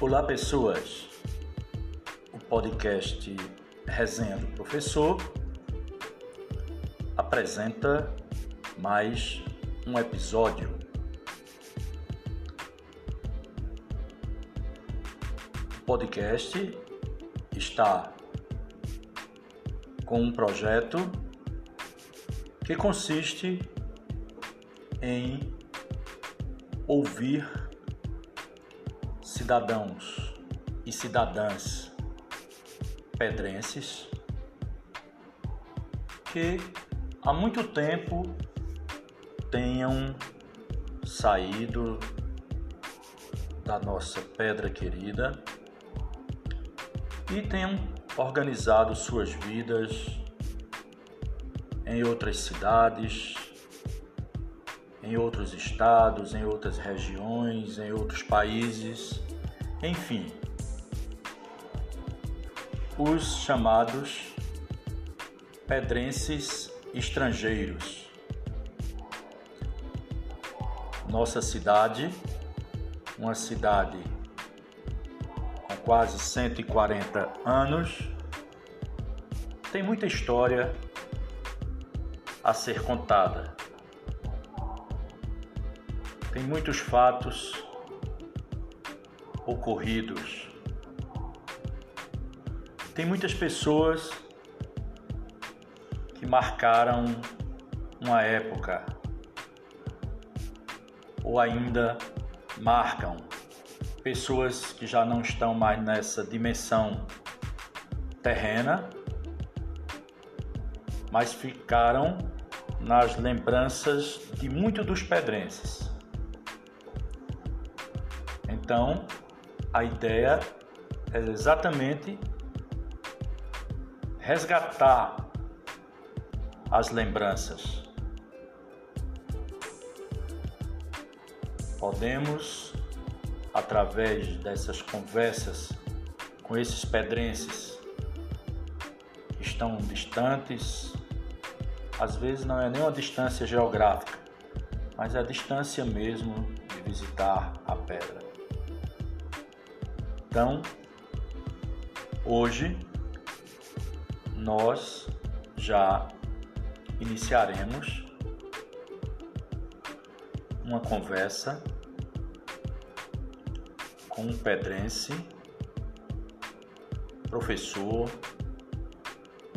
Olá, pessoas. O podcast Resenha do Professor apresenta mais um episódio. O podcast está com um projeto que consiste em ouvir cidadãos e cidadãs pedrenses que há muito tempo tenham saído da nossa pedra querida e tenham organizado suas vidas em outras cidades, em outros estados, em outras regiões, em outros países, enfim, os chamados pedrenses estrangeiros. Nossa cidade, uma cidade com quase 140 anos, tem muita história a ser contada. Tem muitos fatos ocorridos. Tem muitas pessoas que marcaram uma época ou ainda marcam pessoas que já não estão mais nessa dimensão terrena, mas ficaram nas lembranças de muitos dos pedrenses. Então, a ideia é exatamente resgatar as lembranças. Podemos, através dessas conversas com esses pedrenses que estão distantes, às vezes não é nem uma distância geográfica, mas é a distância mesmo de visitar a pedra. Então, hoje nós já iniciaremos uma conversa com um pedrense, professor,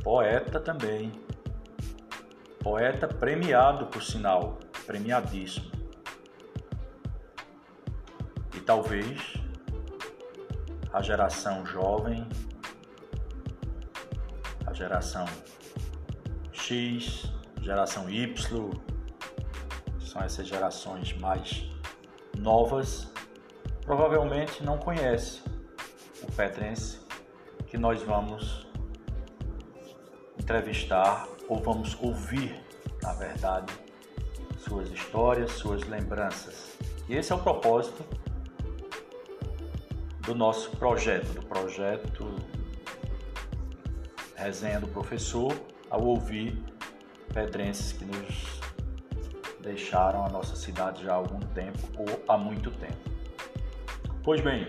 poeta também, Poeta premiado, por sinal, premiadíssimo. E talvez a geração jovem, a geração X, geração Y, são essas gerações mais novas, provavelmente não conhece o Petrense que nós vamos entrevistar ou vamos ouvir, na verdade, suas histórias, suas lembranças. E esse é o propósito do nosso projeto, do projeto Resenha do Professor, ao ouvir pedrenses que nos deixaram a nossa cidade já há algum tempo ou há muito tempo. Pois bem,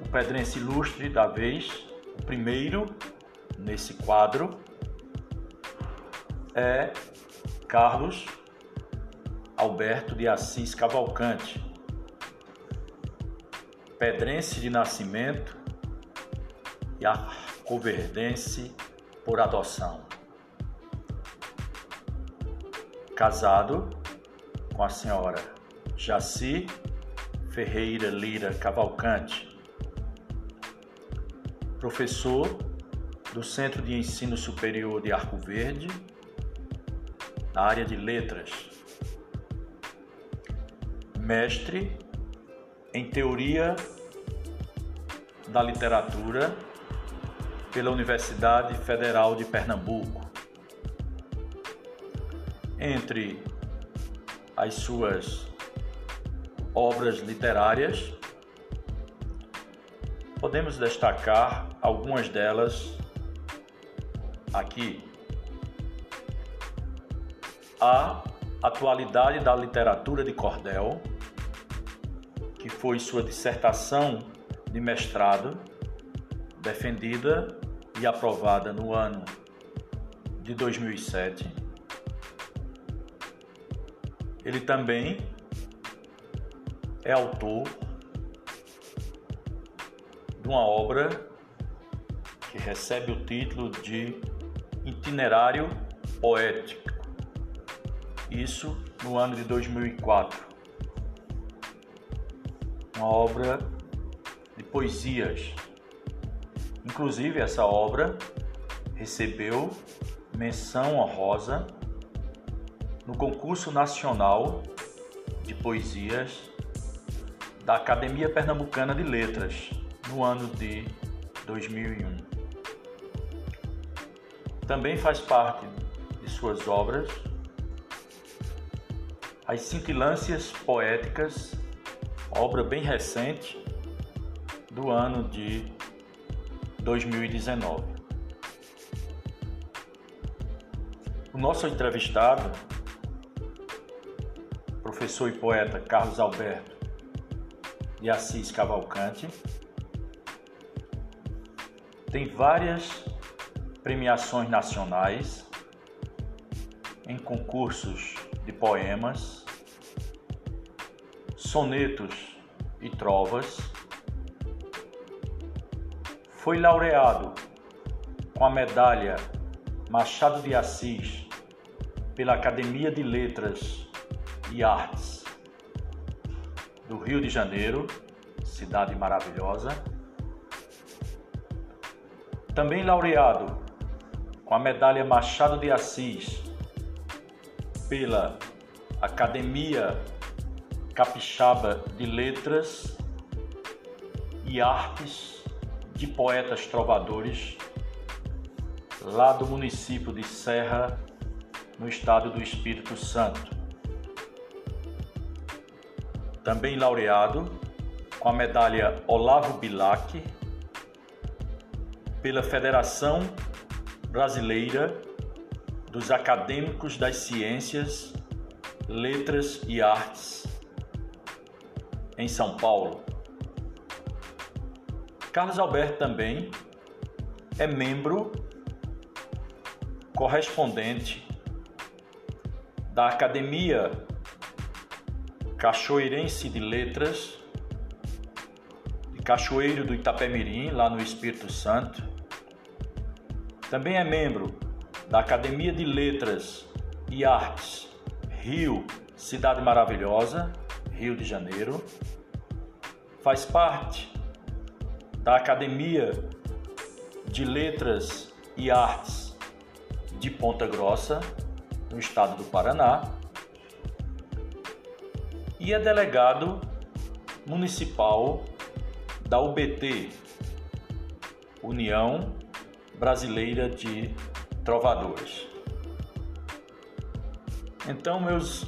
o pedrense ilustre da vez, o primeiro nesse quadro é Carlos Alberto de Assis Cavalcante, pedrense de nascimento e arcoverdense por adoção. Casado com a senhora Jaci Ferreira Lira Cavalcante, professor do Centro de Ensino Superior de Arco Verde, na área de letras. Mestre em Teoria da Literatura pela Universidade Federal de Pernambuco. Entre as suas obras literárias, podemos destacar algumas delas aqui a atualidade da literatura de cordel, que foi sua dissertação de mestrado, defendida e aprovada no ano de 2007. Ele também é autor de uma obra que recebe o título de Itinerário Poético. Isso no ano de 2004. Uma obra de poesias. Inclusive, essa obra recebeu menção honrosa no concurso nacional de poesias da Academia Pernambucana de Letras no ano de 2001. Também faz parte de suas obras As Cintilâncias Poéticas, obra bem recente do ano de 2019. O nosso entrevistado, professor e poeta Carlos Alberto de Assis Cavalcante. Tem várias premiações nacionais em concursos de poemas, sonetos e trovas. Foi laureado com a medalha Machado de Assis pela Academia de Letras e Artes do Rio de Janeiro, cidade maravilhosa. Também laureado com a medalha Machado de Assis pela Academia Capixaba de Letras e Artes de Poetas Trovadores, lá do município de Serra, no estado do Espírito Santo. Também laureado com a medalha Olavo Bilac pela Federação Brasileira dos Acadêmicos das Ciências, Letras e Artes em São Paulo. Carlos Alberto também é membro correspondente da Academia cachoeirense de letras, de Cachoeiro do Itapemirim, lá no Espírito Santo. Também é membro da Academia de Letras e Artes Rio, Cidade Maravilhosa, Rio de Janeiro. Faz parte da Academia de Letras e Artes de Ponta Grossa, no estado do Paraná e é delegado municipal da UBT, União Brasileira de Trovadores. Então, meus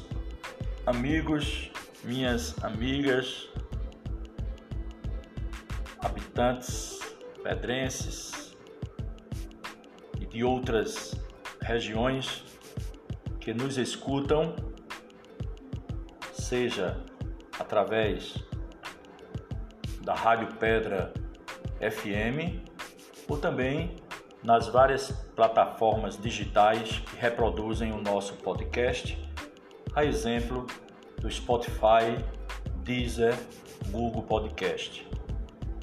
amigos, minhas amigas, habitantes pedrenses e de outras regiões que nos escutam, seja através da Rádio Pedra FM ou também nas várias plataformas digitais que reproduzem o nosso podcast, a exemplo do Spotify, Deezer, Google Podcast.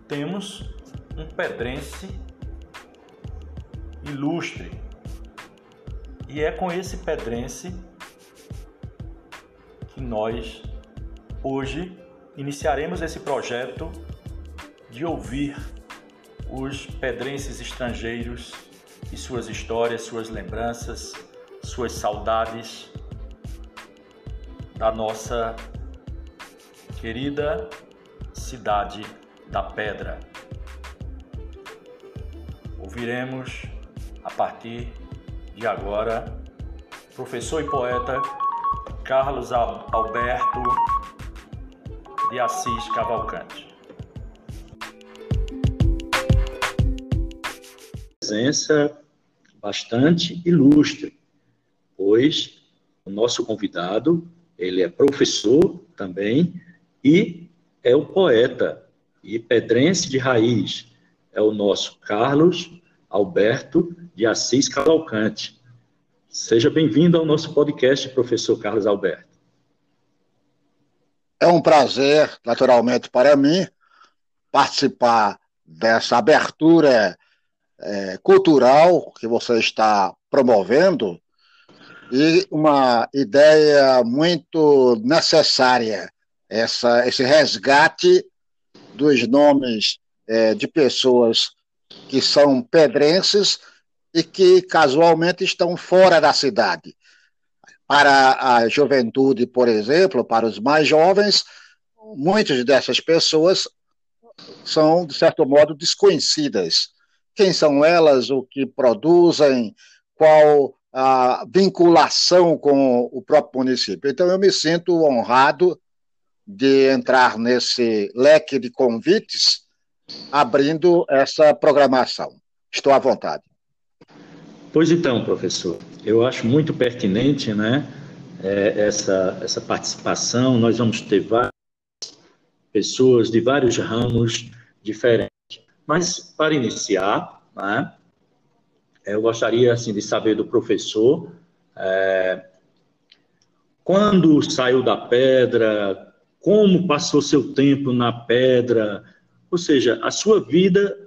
Temos um pedrense ilustre e é com esse pedrense que nós hoje iniciaremos esse projeto de ouvir os pedrenses estrangeiros e suas histórias, suas lembranças, suas saudades da nossa querida cidade da Pedra. Ouviremos a partir de agora professor e poeta Carlos Alberto de Assis Cavalcante. Presença bastante ilustre, pois o nosso convidado, ele é professor também e é o poeta e pedrense de raiz, é o nosso Carlos Alberto de Assis Cavalcante. Seja bem-vindo ao nosso podcast, professor Carlos Alberto. É um prazer, naturalmente, para mim, participar dessa abertura é, cultural que você está promovendo e uma ideia muito necessária, essa, esse resgate dos nomes é, de pessoas que são pedrenses e que casualmente estão fora da cidade. Para a juventude, por exemplo, para os mais jovens, muitas dessas pessoas são, de certo modo, desconhecidas. Quem são elas, o que produzem, qual a vinculação com o próprio município. Então, eu me sinto honrado de entrar nesse leque de convites, abrindo essa programação. Estou à vontade. Pois então, professor, eu acho muito pertinente né, é, essa, essa participação. Nós vamos ter várias pessoas de vários ramos diferentes. Mas, para iniciar, né, eu gostaria assim, de saber do professor é, quando saiu da pedra, como passou seu tempo na pedra, ou seja, a sua vida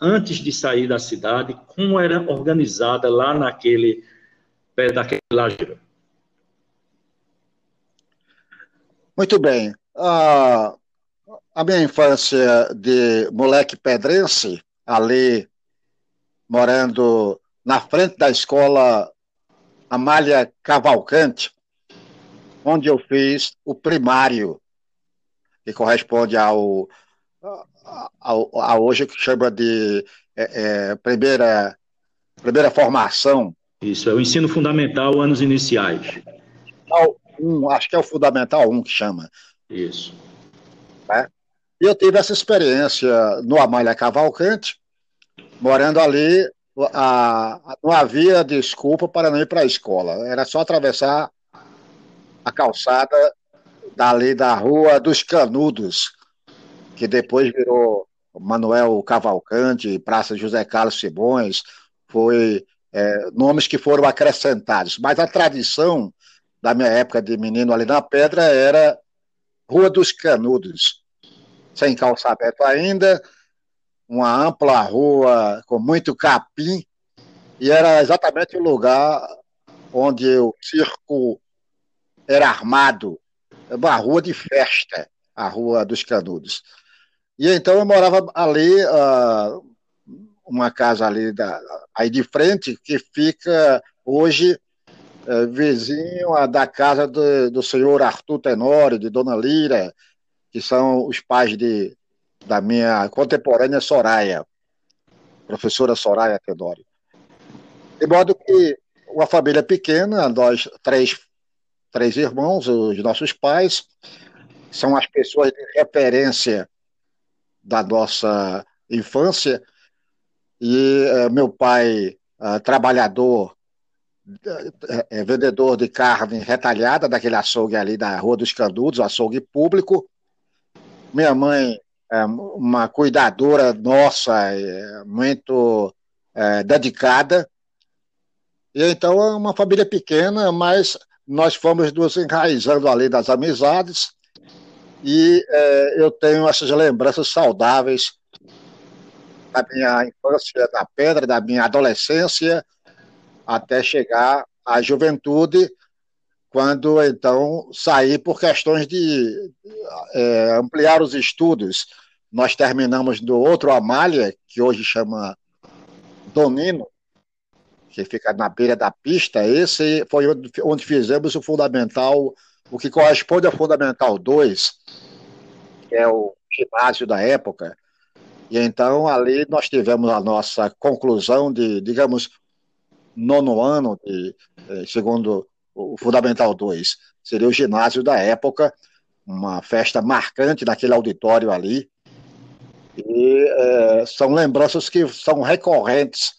antes de sair da cidade, como era organizada lá naquele pé daquele lajeiro. Muito bem. A minha infância de moleque pedrense, ali morando na frente da escola Amália Cavalcante, onde eu fiz o primário, que corresponde ao, ao, a hoje que chama de é, é, primeira, primeira formação. Isso, é o ensino fundamental, anos iniciais. Um, acho que é o fundamental 1 que chama. Isso. É? E eu tive essa experiência no Amália Cavalcante, morando ali, a, não havia desculpa para não ir para a escola. Era só atravessar a calçada dali da Rua dos Canudos, que depois virou Manuel Cavalcante, Praça José Carlos Simões, foi é, nomes que foram acrescentados. Mas a tradição da minha época de menino ali na Pedra era Rua dos Canudos sem calçamento ainda, uma ampla rua com muito capim, e era exatamente o lugar onde o circo era armado, uma rua de festa, a Rua dos Canudos. E então eu morava ali, uh, uma casa ali da, aí de frente, que fica hoje uh, vizinho da casa do, do senhor Arthur Tenório, de Dona Lira, que são os pais de, da minha contemporânea Soraya, professora Soraya Tenório. De modo que uma família pequena, nós três, três irmãos, os nossos pais, são as pessoas de referência da nossa infância, e uh, meu pai, uh, trabalhador, uh, vendedor de carne retalhada daquele açougue ali da Rua dos Canudos, açougue público, minha mãe uma cuidadora nossa, é, muito é, dedicada. E então é uma família pequena, mas nós fomos nos enraizando ali das amizades. E é, eu tenho essas lembranças saudáveis da minha infância na pedra, da minha adolescência, até chegar à juventude, quando então saí por questões de é, ampliar os estudos. Nós terminamos do outro Amália, que hoje chama Donino, que fica na beira da pista. Esse foi onde fizemos o fundamental, o que corresponde ao Fundamental 2, que é o ginásio da época. E então ali nós tivemos a nossa conclusão de, digamos, nono ano, de, eh, segundo o Fundamental 2. Seria o ginásio da época, uma festa marcante naquele auditório ali. E é, são lembranças que são recorrentes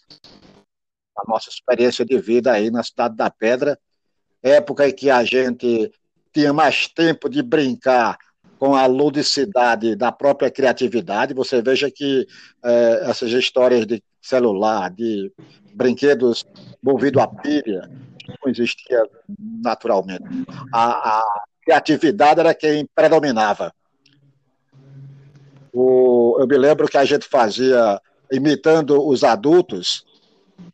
na nossa experiência de vida aí na Cidade da Pedra, época em que a gente tinha mais tempo de brincar com a ludicidade da própria criatividade. Você veja que é, essas histórias de celular, de brinquedos movidos a pilha, não existia naturalmente. A, a criatividade era quem predominava. O, eu me lembro que a gente fazia, imitando os adultos,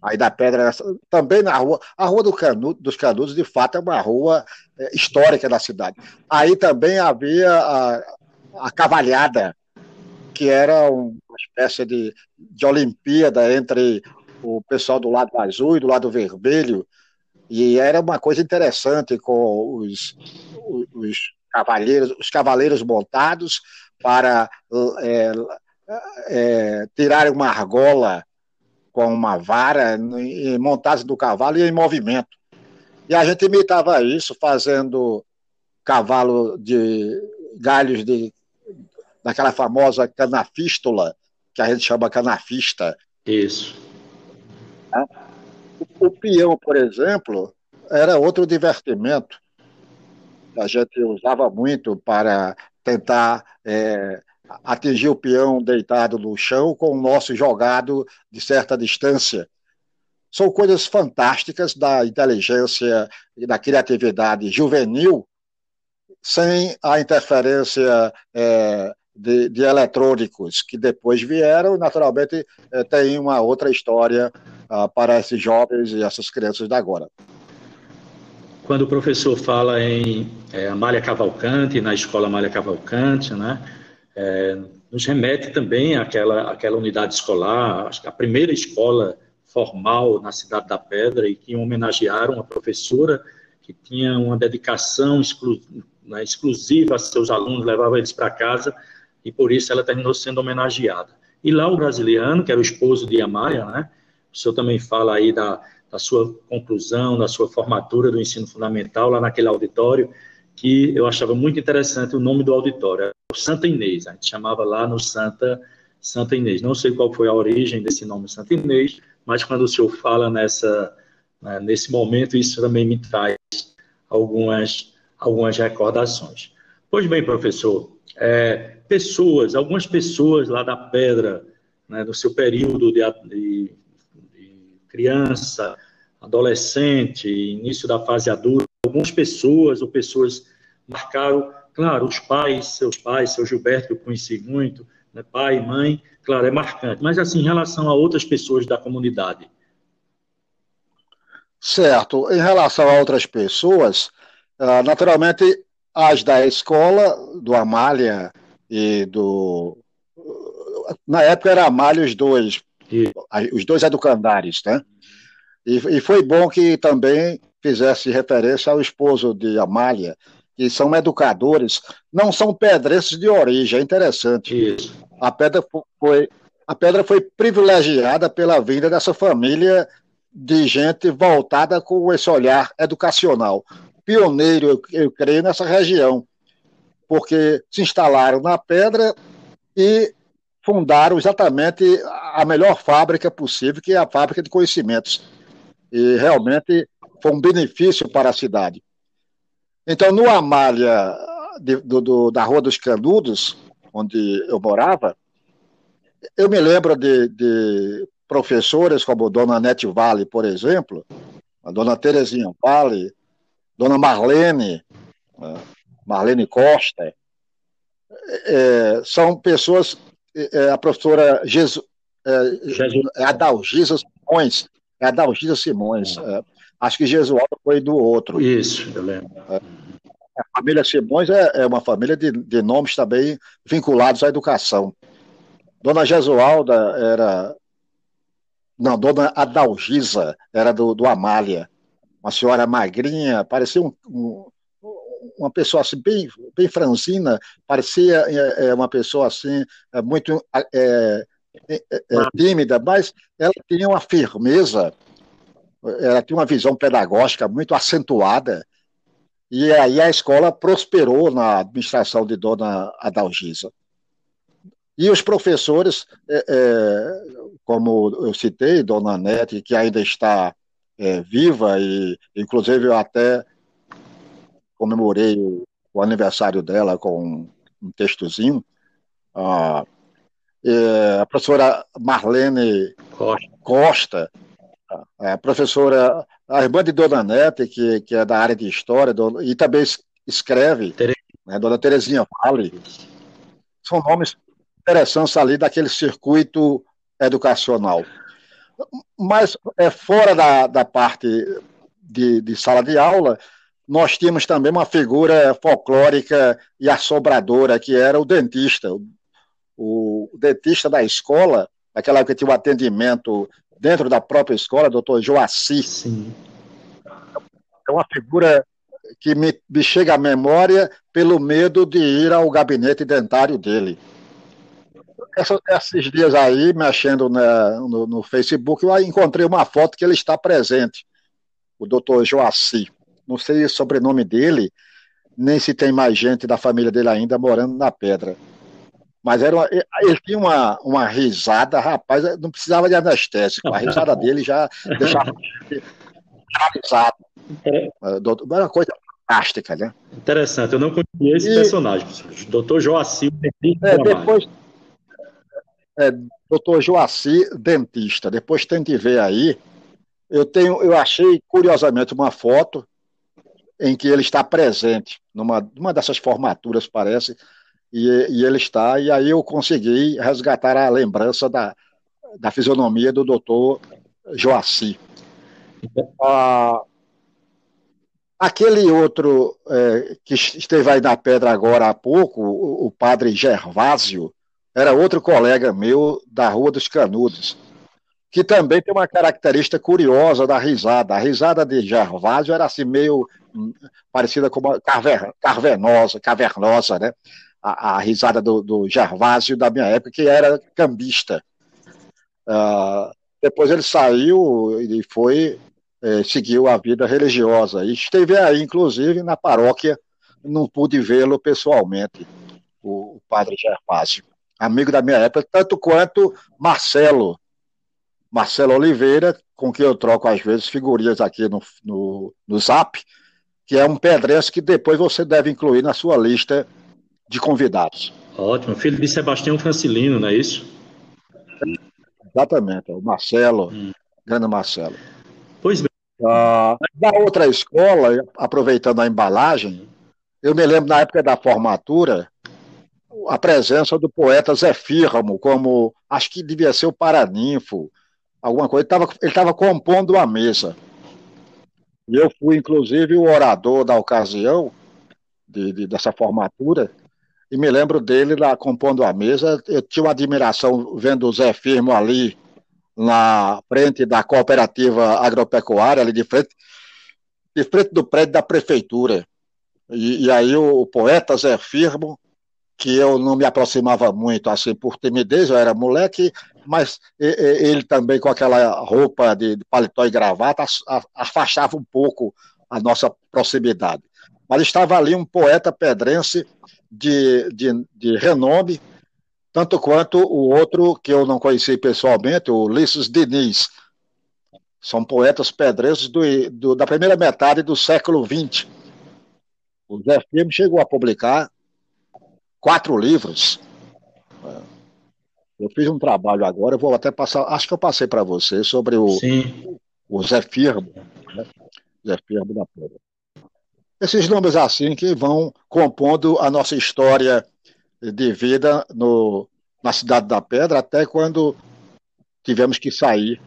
aí da Pedra, também na rua, a Rua do Canudo, dos Canudos, de fato, é uma rua é, histórica da cidade. Aí também havia a, a cavalhada, que era uma espécie de, de Olimpíada entre o pessoal do lado azul e do lado vermelho, e era uma coisa interessante com os, os cavaleiros, os cavaleiros montados para é, é, tirar uma argola com uma vara montados do cavalo e em movimento. E a gente imitava isso fazendo cavalo de galhos de daquela famosa canafístula, que a gente chama canafista. Isso. O, o peão, por exemplo, era outro divertimento a gente usava muito para tentar é, atingir o peão deitado no chão com o nosso jogado de certa distância. São coisas fantásticas da inteligência e da criatividade juvenil, sem a interferência é, de, de, eletrônicos que depois vieram, e naturalmente é, tem uma outra história ah, para esses jovens e essas crianças de agora quando o professor fala em é, Amália Cavalcante, na escola Amália Cavalcante, né, é, nos remete também àquela, àquela unidade escolar, acho que a primeira escola formal na Cidade da Pedra e que homenagearam a professora que tinha uma dedicação exclu, né, exclusiva a seus alunos, levava eles para casa e por isso ela terminou sendo homenageada. E lá o brasiliano, que era o esposo de Amália, né, o senhor também fala aí da, da sua conclusão, da sua formatura do ensino fundamental, lá naquele auditório, que eu achava muito interessante o nome do auditório, o Santa Inês, a gente chamava lá no Santa, Santa Inês. Não sei qual foi a origem desse nome Santa Inês, mas quando o senhor fala nessa, né, nesse momento, isso também me traz algumas, algumas recordações. Pois bem, professor, é, pessoas, algumas pessoas lá da Pedra, né, do seu período de, de criança, adolescente, início da fase adulta, algumas pessoas ou pessoas marcaram, claro, os pais, seus pais, seu Gilberto, que eu conheci muito, né, pai, mãe, claro, é marcante, mas assim, em relação a outras pessoas da comunidade. Certo, em relação a outras pessoas, ah, naturalmente, as da escola, do Amália e do. Na época era Amália os dois, os dois educandares, né? E, e, foi bom que também fizesse referência ao esposo de Amália, que são educadores, não são pedrenses de origem, é interessante. Isso. A pedra foi, a pedra foi privilegiada pela vinda dessa família de gente voltada com esse olhar educacional. Pioneiro, eu, eu creio, nessa região, porque se instalaram na pedra e fundaram exatamente a melhor fábrica possível, que é a fábrica de conhecimentos. E realmente foi um benefício para a cidade. Então, no Amália de, do, do, da Rua dos Canudos, onde eu morava, eu me lembro de, de professores como Dona Nete Vale, por exemplo, a Dona Terezinha Vale, Dona Marlene, né, Marlene Costa, é, são pessoas a professora Jesu, é, é Adalgisa Simões, é Adalgisa Simões, é, acho que Jesualdo foi do outro. Isso, eu lembro. É, a família Simões é, é uma família de, de, nomes também vinculados à educação. Dona Jesualda era. Não, Dona Adalgisa era do, do Amália, uma senhora magrinha, parecia um, um uma pessoa assim, bem, bem franzina, parecia é, é uma pessoa assim, é, muito é, é, é, tímida, mas ela tinha uma firmeza, ela tinha uma visão pedagógica muito acentuada, e aí a escola prosperou na administração de Dona Adalgisa. E os professores, é, como eu citei, Dona Nete, que ainda está é, viva, e inclusive eu até comemorei o, aniversário dela com um textozinho. Ah, é, a professora Marlene Costa, Costa a professora, a irmã de Dona Nete, que, que é da área de História, do, e também escreve, né, Dona Terezinha Vale, são nomes interessantes ali daquele circuito educacional. Mas é, fora da, da parte de, de sala de aula, nós tínhamos também uma figura folclórica e assombradora, que era o dentista. O, o dentista da escola, naquela época tinha um atendimento dentro da própria escola, doutor Joaci. Sim. É uma figura que me, me, chega à memória pelo medo de ir ao gabinete dentário dele. Essa, esses dias aí, mexendo na, no, no, Facebook, eu encontrei uma foto que ele está presente, o doutor Joaci. Não sei o sobrenome dele, nem se tem mais gente da família dele ainda morando na pedra. Mas era uma, ele tinha uma, uma risada, rapaz, não precisava de anestésico. A risada dele já deixava paralisado. É. Era uma coisa fantástica, né? Interessante, eu não conhecia esse e, personagem, doutor Joacir, é, depois, é, doutor Joacir, dentista. Depois tente ver aí. Eu tenho, eu achei curiosamente uma foto em que ele está presente numa, numa dessas formaturas, parece, e, e, ele está, e aí eu consegui resgatar a lembrança da, da fisionomia do doutor Joaci. Ah, aquele outro é, que esteve aí na pedra agora há pouco, o, o, padre Gervásio, era outro colega meu da Rua dos Canudos, que também tem uma característica curiosa da risada. A risada de Gervásio era assim meio hum, parecida com uma caver, cavernosa, cavernosa, né? a, a risada do, do Gervásio da minha época, que era cambista. Uh, depois ele saiu e foi, eh, seguiu a vida religiosa. E esteve aí, inclusive, na paróquia, não pude vê-lo pessoalmente, o, o padre Gervásio. Amigo da minha época, tanto quanto Marcelo, Marcelo Oliveira, com quem eu troco às vezes figurinhas aqui no, no, no Zap, que é um pedrense que depois você deve incluir na sua lista de convidados. Ótimo. Filho de Sebastião Francilino, não é isso? Exatamente, o Marcelo, hum. grande Marcelo. Pois bem. Ah, da outra escola, aproveitando a embalagem, eu me lembro na época da formatura, a presença do poeta Zé Firmo, como acho que devia ser o Paraninfo, alguma coisa. Ele estava compondo a mesa. E eu fui, inclusive, o orador da ocasião de, de, dessa formatura e me lembro dele lá compondo a mesa. Eu tinha uma admiração vendo o Zé Firmo ali na frente da cooperativa agropecuária, ali de frente, de frente do prédio da prefeitura. E, e aí o, o, poeta Zé Firmo, que eu não me aproximava muito assim por timidez, eu era moleque, mas ele também com aquela roupa de paletó e gravata afastava um pouco a nossa proximidade. Mas estava ali um poeta pedrense de, de, de renome, tanto quanto o outro que eu não conheci pessoalmente, o Ulisses Diniz. São poetas pedrenses do, do, da primeira metade do século XX. O Zé Firme chegou a publicar quatro livros. Eu fiz um trabalho agora, eu vou até passar, acho que eu passei para você, sobre o, o Zé Firmo, né? Zé Firmo da Pedra. Esses nomes assim que vão compondo a nossa história de vida no, na Cidade da Pedra, até quando tivemos que sair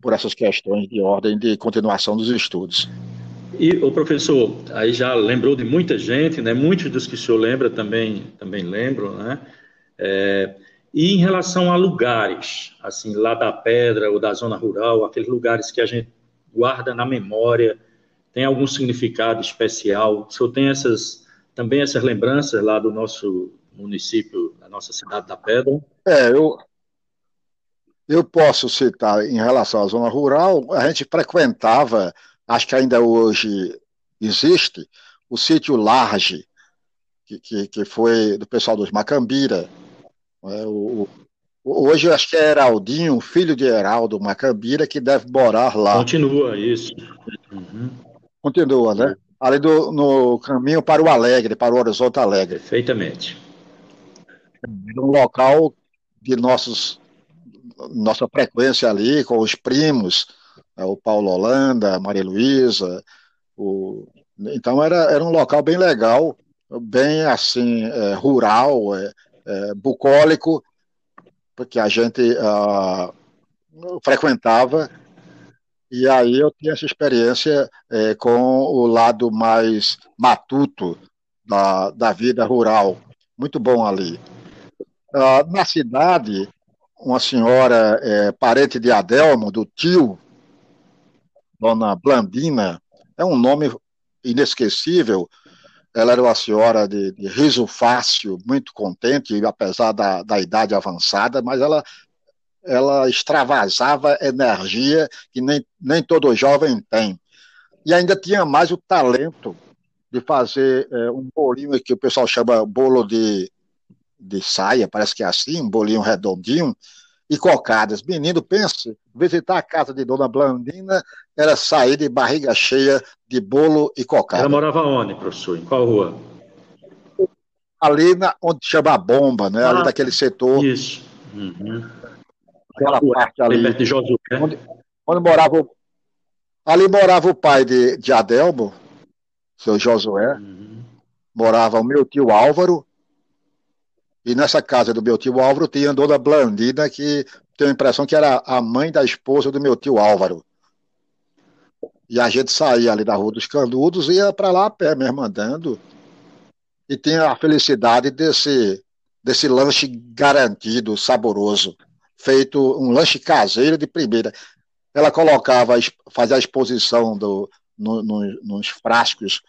por essas questões de ordem de continuação dos estudos. E o professor aí já lembrou de muita gente, né? Muitos dos que o senhor lembra também também lembram, né? É, e em relação a lugares, assim, lá da Pedra ou da zona rural, aqueles lugares que a gente guarda na memória, tem algum significado especial? O senhor tem essas, também essas lembranças lá do nosso município, da nossa cidade da Pedra? É, eu, eu posso citar em relação à zona rural, a gente frequentava, acho que ainda hoje existe, o sítio Large, que, que, que foi do pessoal dos Macambira. É, o, hoje acho que é Heraldinho, filho de Heraldo Macambira, que deve morar lá. Continua isso. Uhum. Continua, né? ali do, no caminho para o Alegre, para o Horizonte Alegre. Perfeitamente. Um local de nossos, nossa frequência ali, com os primos, o Paulo Holanda, a Maria Luísa. O... Então era, era um local bem legal, bem assim, é, rural, é, é, bucólico, porque a gente frequentava e aí eu tinha essa experiência é, com o lado mais matuto da, da vida rural. Muito bom ali. Uh, na cidade, uma senhora é, parente de Adelmo, do tio, Dona Blandina, é um nome inesquecível. Ela era uma senhora de, de riso fácil, muito contente, apesar da, da idade avançada, mas ela ela extravasava energia que nem, nem todo jovem tem. E ainda tinha mais o talento de fazer é, um bolinho que o pessoal chama bolo de, de saia, parece que é assim, um bolinho redondinho, e cocadas. Menino, pense, visitar a casa de Dona Blandina era sair de barriga cheia de bolo e cocada. Ela morava onde, professor? Em qual rua? Ali na, onde chama a bomba, né? Ah, ali daquele setor. Isso. Uhum aquela parte ali. Perto de Josué. Onde, onde morava. Ali morava o pai de, de Adelmo, seu Josué. Uhum. Morava o meu tio Álvaro. E nessa casa do meu tio Álvaro tinha a dona Blandina, que tenho a impressão que era a mãe da esposa do meu tio Álvaro. E a gente saía ali da Rua dos Canudos e ia para lá a pé mesmo andando. E tinha a felicidade desse, desse lanche garantido, saboroso feito um lanche caseiro de primeira. Ela colocava, fazia a exposição do, no, no, nos frascos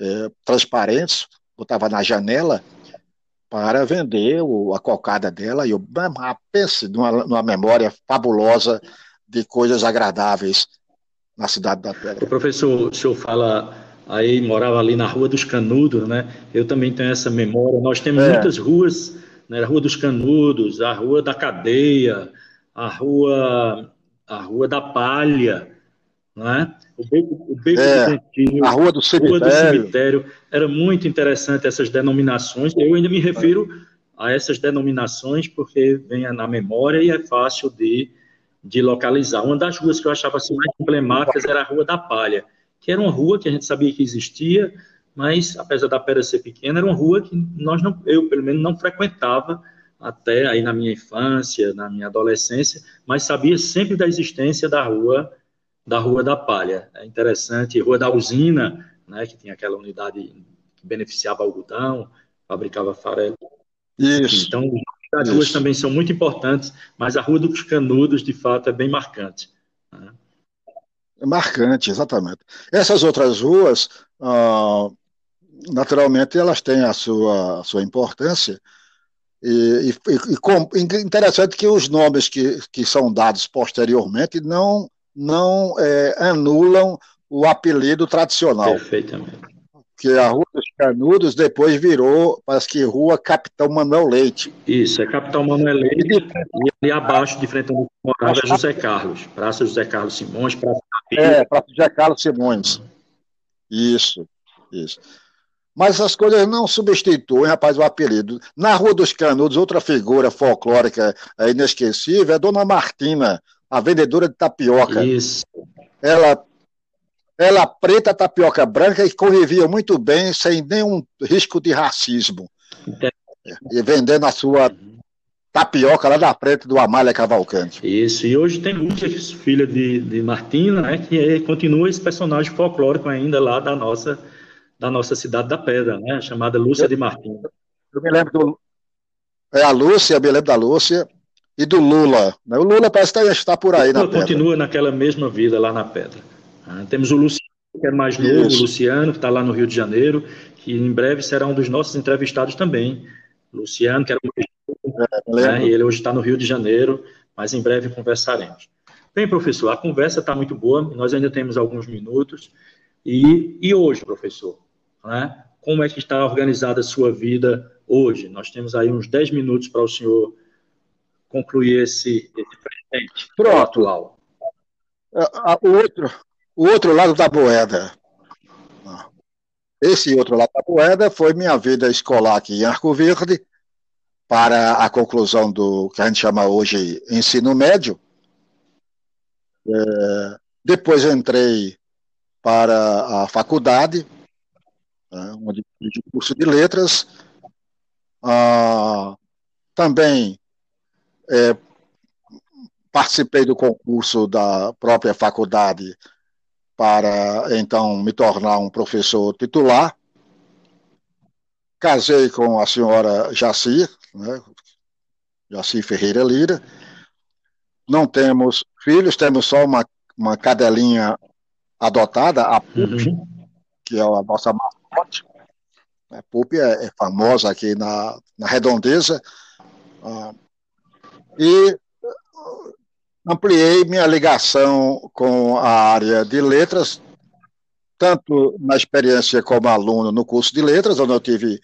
é, transparentes, botava na janela para vender o, a cocada dela. E eu pense numa, numa memória fabulosa de coisas agradáveis na cidade da Pedra. O professor, o senhor fala aí, morava ali na Rua dos Canudos, né? Eu também tenho essa memória. Nós temos é. muitas ruas né, a Rua dos Canudos, a Rua da Cadeia, a Rua, a Rua da Palha, né? O Beco, o Beco é, do Dentinho, a Rua do, Rua do Cemitério. Era muito interessante essas denominações. Eu ainda me refiro a essas denominações porque vem na memória e é fácil de, de localizar. Uma das ruas que eu achava assim, mais emblemáticas era a Rua da Palha, que era uma rua que a gente sabia que existia, mas apesar da pedra ser pequena, era uma rua que nós não, eu pelo menos não frequentava até aí na minha infância, na minha adolescência, mas sabia sempre da existência da rua da Rua da Palha. É interessante, Rua da Usina, né, que tinha aquela unidade que beneficiava algodão, fabricava farelo. Isso. Então, as ruas também são muito importantes, mas a Rua dos Canudos, de fato, é bem marcante. Né? É marcante, exatamente. Essas outras ruas, ah, naturalmente elas têm a sua, a sua importância. E, e, e com, interessante que os nomes que, que são dados posteriormente não, não é, anulam o apelido tradicional. Perfeitamente. Que a Rua dos Canudos depois virou, parece que Rua Capitão Manuel Leite. Isso, é Capitão Manuel Leite. E, ali abaixo, de frente onde morava, é José Carlos. Praça José Carlos Simões. Praça é, Praça José Carlos Simões. Isso, isso. Mas essas coisas não substituem, rapaz, o apelido. Na Rua dos Canudos, outra figura folclórica é inesquecível é Dona Martina, a vendedora de tapioca. Isso. Ela, ela preta, tapioca branca e convivia muito bem, sem nenhum risco de racismo. E vendendo a sua tapioca lá da frente do Amália Cavalcante. Isso, e hoje tem Lúcia, filha de, de Martina, né, que é, continua esse personagem folclórico ainda lá da nossa da nossa cidade da Pedra, né? chamada Lúcia eu, de Martins. Eu me lembro do. É a Lúcia, eu me lembro da Lúcia e do Lula. Né? O Lula parece que está por aí na Pedra. continua naquela mesma vida lá na Pedra. Ah, temos o Luciano, que é mais novo, Isso. o Luciano, que está lá no Rio de Janeiro, que em breve será um dos nossos entrevistados também. Luciano, que era um... é, né? e ele hoje está no Rio de Janeiro, mas em breve conversaremos. Bem, professor, a conversa está muito boa, nós ainda temos alguns minutos. E, e hoje, professor? Né? Como é que está organizada a sua vida hoje? Nós temos aí uns 10 minutos para o senhor concluir esse, esse presente Pronto. atual. O outro, o outro lado da moeda. esse outro lado da moeda foi minha vida escolar aqui em Arco Verde, para a conclusão do que a gente chama hoje ensino médio. É, depois entrei para a faculdade, né, onde fiz o curso de letras. Ah, também é, participei do concurso da própria faculdade para então me tornar um professor titular. Casei com a senhora Jacir, né? Ferreira Lira. Não temos filhos, temos só uma, uma cadelinha adotada, a Pupi, uhum. que é a nossa mascote. A Pupi é, é, famosa aqui na, na redondeza. Ah, e ampliei minha ligação com a área de letras, tanto na experiência como aluno no curso de letras, onde eu tive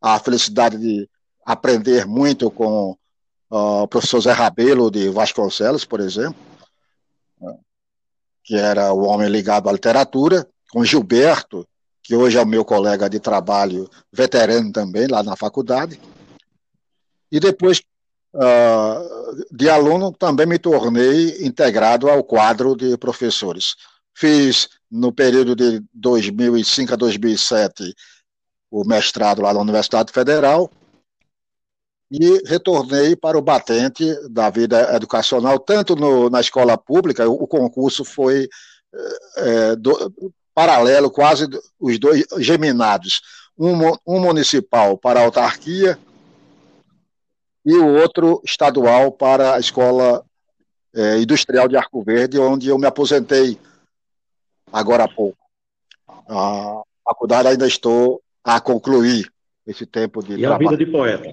a felicidade de aprender muito com uh, o professor Zé Rabelo de Vasconcelos, por exemplo, que era o homem ligado à literatura, com Gilberto, que hoje é o meu colega de trabalho, veterano também, lá na faculdade. E depois uh, de aluno, também me tornei integrado ao quadro de professores. Fiz, no período de 2005 a 2007, o mestrado lá na Universidade Federal e retornei para o batente da vida educacional, tanto no, na escola pública, o, o concurso foi é, do, paralelo, quase os dois geminados, um, um municipal para a autarquia e o outro estadual para a escola é, industrial de Arco Verde, onde eu me aposentei agora há pouco. A faculdade ainda estou a concluir esse tempo de e trabalho. a vida de poeta.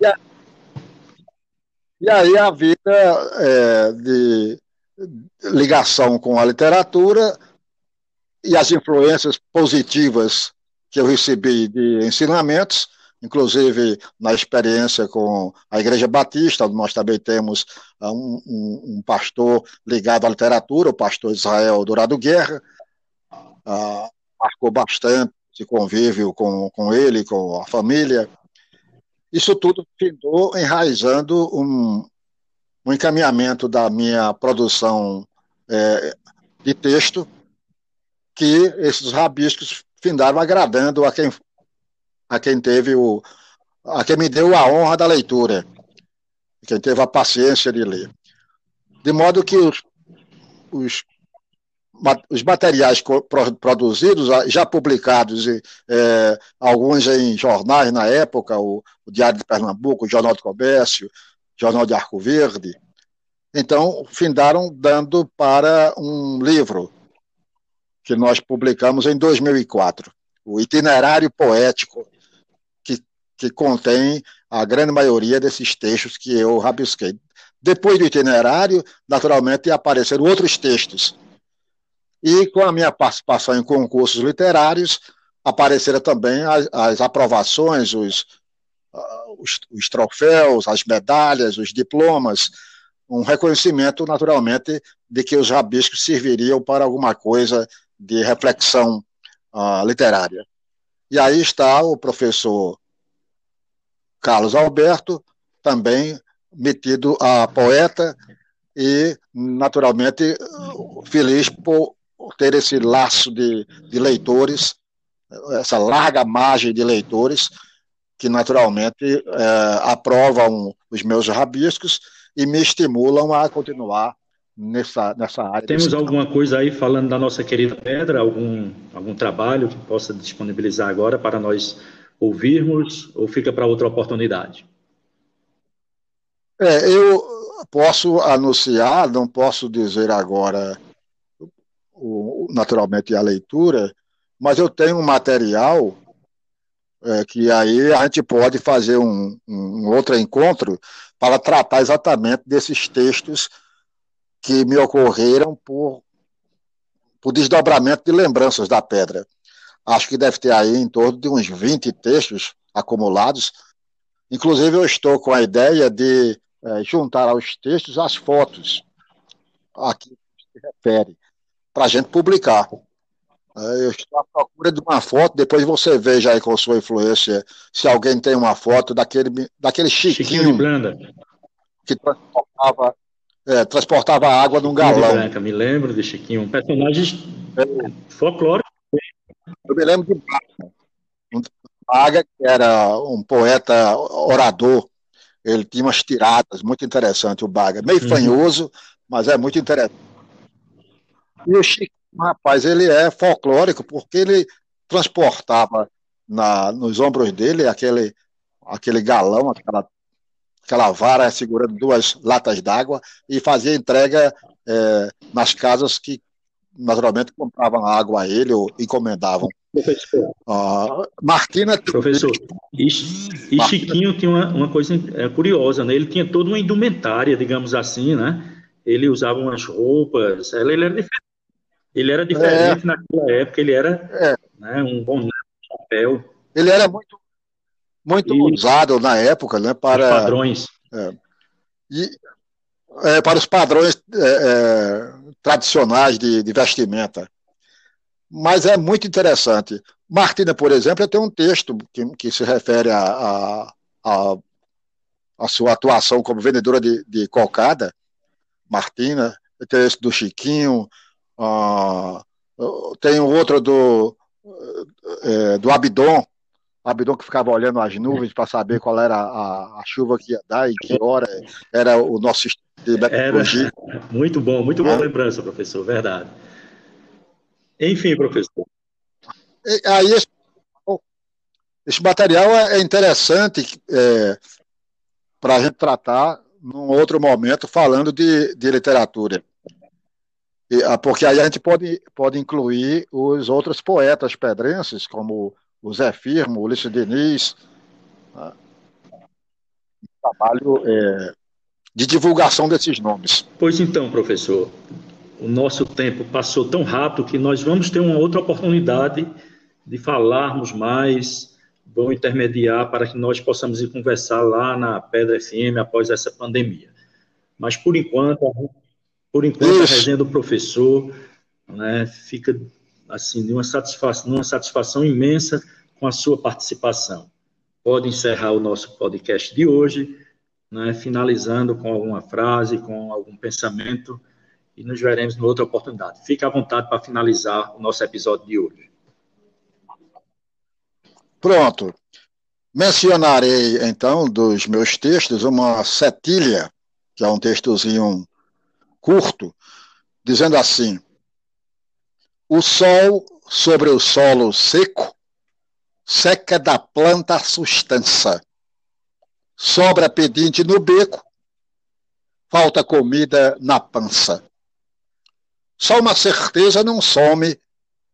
E, a, e aí a vida é, de ligação com a literatura e as influências positivas que eu recebi de ensinamentos, inclusive na experiência com a Igreja Batista, nós também temos ah, um, um, um pastor ligado à literatura, o pastor Israel Dourado Guerra, uh, marcou bastante esse convívio com, com ele, com a família. Isso tudo findou enraizando um, um encaminhamento da minha produção é, de texto, que esses rabiscos findaram agradando a quem, a quem teve o. a quem me deu a honra da leitura, quem teve a paciência de ler. De modo que os, os os materiais produzidos, já publicados, é, alguns em jornais na época, o, o, Diário de Pernambuco, o Jornal do Comércio, Jornal de Arco Verde, então findaram dando para um livro que nós publicamos em 2004, o Itinerário Poético, que, contém a grande maioria desses textos que eu rabisquei. Depois do itinerário, naturalmente, apareceram outros textos, e com a minha participação em concursos literários, apareceram também as, as aprovações, os, uh, os, os, troféus, as medalhas, os diplomas, um reconhecimento, naturalmente, de que os rabiscos serviriam para alguma coisa de reflexão uh, literária. E aí está o professor Carlos Alberto, também metido a poeta e, naturalmente, feliz por ter esse laço de, de leitores, essa larga margem de leitores, que naturalmente é, aprovam os meus rabiscos e me estimulam a continuar nessa, nessa área. Temos alguma coisa aí falando da nossa querida pedra, algum, algum trabalho que possa disponibilizar agora para nós ouvirmos ou fica para outra oportunidade? É, eu posso anunciar, não posso dizer agora naturalmente a leitura, mas eu tenho um material é, que aí a gente pode fazer um, um outro encontro para tratar exatamente desses textos que me ocorreram por, por desdobramento de lembranças da pedra. Acho que deve ter aí em torno de uns 20 textos acumulados. Inclusive, eu estou com a ideia de é, juntar aos textos as fotos a que se refere para a gente publicar. É, eu estou à procura de uma foto, depois você veja aí com sua influência se alguém tem uma foto daquele, daquele Chiquinho, Chiquinho Blanda. que transportava, é, transportava água num galão. Branca, me lembro de Chiquinho, um personagem é. folclórico. Eu me lembro de Braga, um Braga que era um poeta orador, ele tinha umas tiradas muito interessantes, o Baga, meio uhum. fanhoso, mas é muito interessante. E o Chiquinho Rapaz, ele é folclórico porque ele transportava na, nos ombros dele aquele, aquele galão, aquela, aquela vara segurando duas latas d'água e fazia entrega é, nas casas que naturalmente compravam água a ele ou encomendavam. Professor. Uh, Martina. Professor, e, e Chiquinho tinha uma, uma coisa é, curiosa, né? Ele tinha toda uma indumentária, digamos assim, né? Ele usava umas roupas, ele, ele era diferente ele era diferente é. naquela época, ele era é. né, um bom chapéu. Ele era muito, muito e, usado na época, né? Para padrões. É, e, é, para os padrões é, é, tradicionais de, de, vestimenta. Mas é muito interessante. Martina, por exemplo, tem um texto que, que se refere a, sua atuação como vendedora de, de cocada. Martina, tem esse do Chiquinho, ah, tem outro do, é, do Abidon, Abidon que ficava olhando as nuvens para saber qual era a, a, chuva que ia dar e que hora era o nosso de. Era, muito bom, muito boa é. lembrança, professor, verdade. Enfim, professor. E, aí esse, esse, material é, é interessante é, para a gente tratar num outro momento falando de, de literatura. Ah, porque aí a gente pode, pode incluir os outros poetas pedrenses, como o Zé Firmo, o Ulisses Diniz, né? um trabalho é, de divulgação desses nomes. Pois então, professor, o nosso tempo passou tão rápido que nós vamos ter uma outra oportunidade de falarmos mais, vão intermediar para que nós possamos ir conversar lá na Pedra FM após essa pandemia. Mas, por enquanto, por enquanto, Isso. a resenha do professor né, fica assim, de uma satisfação, uma satisfação imensa com a sua participação. Pode encerrar o nosso podcast de hoje, né, finalizando com alguma frase, com algum pensamento, e nos veremos em outra oportunidade. Fique à vontade para finalizar o nosso episódio de hoje. Pronto. Mencionarei, então, dos meus textos, uma setilha, que é um textozinho curto, dizendo assim: O sol sobre o solo seco seca da planta a sustância. Sobra pedinte no beco, falta comida na pança. Só uma certeza não some,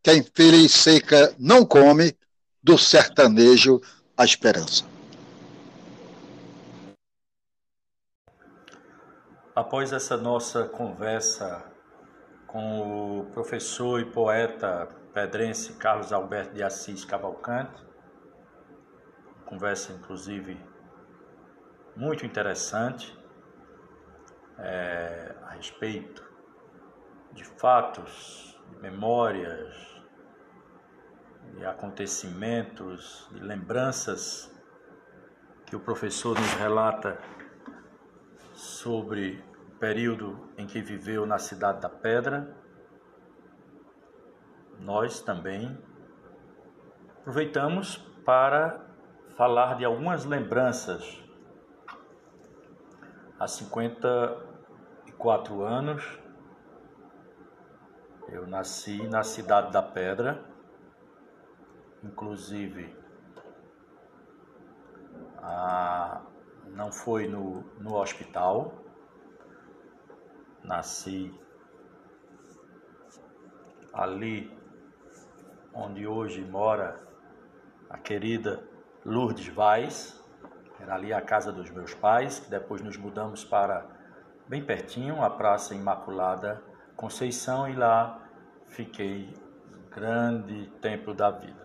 quem feliz seca não come, do sertanejo a esperança. Após essa nossa conversa com o professor e poeta pedrense Carlos Alberto de Assis Cavalcante, conversa inclusive muito interessante é, a respeito de fatos, de memórias, de acontecimentos, de lembranças que o professor nos relata sobre período em que viveu na Cidade da Pedra, nós também aproveitamos para falar de algumas lembranças. Há 54 anos, eu nasci na Cidade da Pedra, inclusive a não foi no, no hospital. Nasci ali onde hoje mora a querida Lourdes Vaz. Era ali a casa dos meus pais, que depois nos mudamos para bem pertinho, a Praça Imaculada Conceição, e lá fiquei grande tempo da vida.